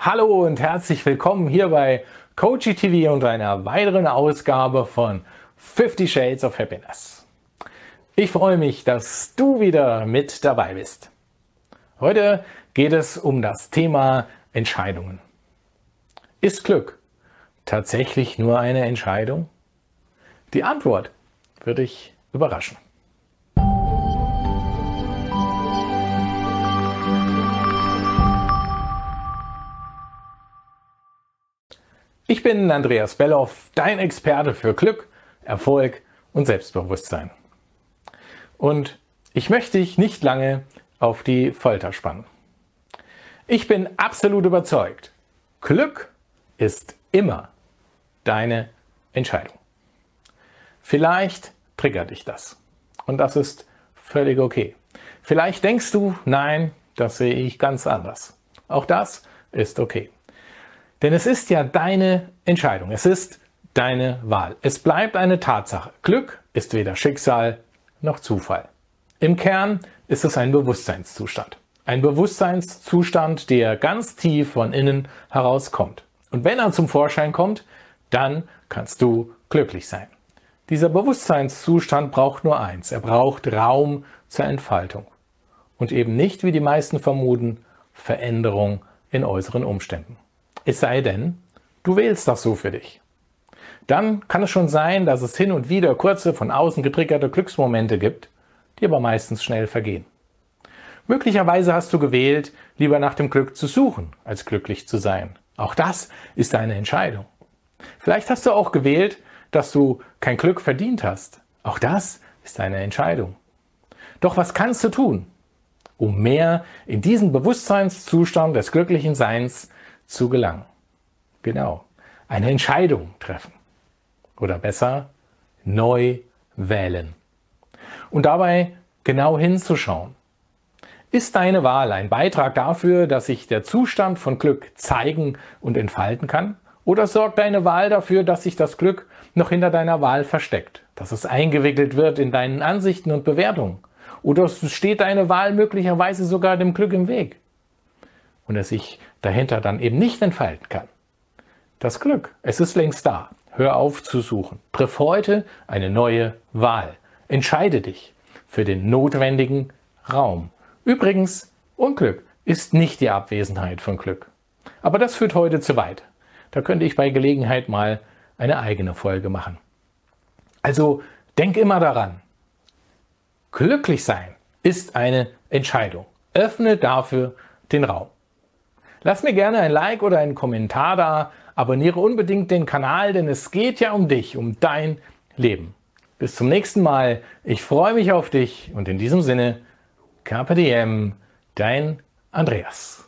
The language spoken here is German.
Hallo und herzlich willkommen hier bei Coachy TV und einer weiteren Ausgabe von 50 Shades of Happiness. Ich freue mich, dass du wieder mit dabei bist. Heute geht es um das Thema Entscheidungen. Ist Glück tatsächlich nur eine Entscheidung? Die Antwort wird dich überraschen. Ich bin Andreas Belloff, dein Experte für Glück, Erfolg und Selbstbewusstsein. Und ich möchte dich nicht lange auf die Folter spannen. Ich bin absolut überzeugt, Glück ist immer deine Entscheidung. Vielleicht triggert dich das. Und das ist völlig okay. Vielleicht denkst du, nein, das sehe ich ganz anders. Auch das ist okay. Denn es ist ja deine Entscheidung, es ist deine Wahl. Es bleibt eine Tatsache. Glück ist weder Schicksal noch Zufall. Im Kern ist es ein Bewusstseinszustand. Ein Bewusstseinszustand, der ganz tief von innen herauskommt. Und wenn er zum Vorschein kommt, dann kannst du glücklich sein. Dieser Bewusstseinszustand braucht nur eins. Er braucht Raum zur Entfaltung. Und eben nicht, wie die meisten vermuten, Veränderung in äußeren Umständen. Es sei denn, du wählst das so für dich. Dann kann es schon sein, dass es hin und wieder kurze, von außen getriggerte Glücksmomente gibt, die aber meistens schnell vergehen. Möglicherweise hast du gewählt, lieber nach dem Glück zu suchen, als glücklich zu sein. Auch das ist eine Entscheidung. Vielleicht hast du auch gewählt, dass du kein Glück verdient hast. Auch das ist eine Entscheidung. Doch was kannst du tun, um mehr in diesen Bewusstseinszustand des glücklichen Seins zu gelangen. Genau. Eine Entscheidung treffen. Oder besser, neu wählen. Und dabei genau hinzuschauen. Ist deine Wahl ein Beitrag dafür, dass sich der Zustand von Glück zeigen und entfalten kann? Oder sorgt deine Wahl dafür, dass sich das Glück noch hinter deiner Wahl versteckt? Dass es eingewickelt wird in deinen Ansichten und Bewertungen? Oder steht deine Wahl möglicherweise sogar dem Glück im Weg? Und es sich dahinter dann eben nicht entfalten kann. Das Glück, es ist längst da. Hör auf zu suchen. Triff heute eine neue Wahl. Entscheide dich für den notwendigen Raum. Übrigens, Unglück ist nicht die Abwesenheit von Glück. Aber das führt heute zu weit. Da könnte ich bei Gelegenheit mal eine eigene Folge machen. Also denk immer daran. Glücklich sein ist eine Entscheidung. Öffne dafür den Raum. Lass mir gerne ein Like oder einen Kommentar da. Abonniere unbedingt den Kanal, denn es geht ja um dich, um dein Leben. Bis zum nächsten Mal. Ich freue mich auf dich und in diesem Sinne, Diem, dein Andreas.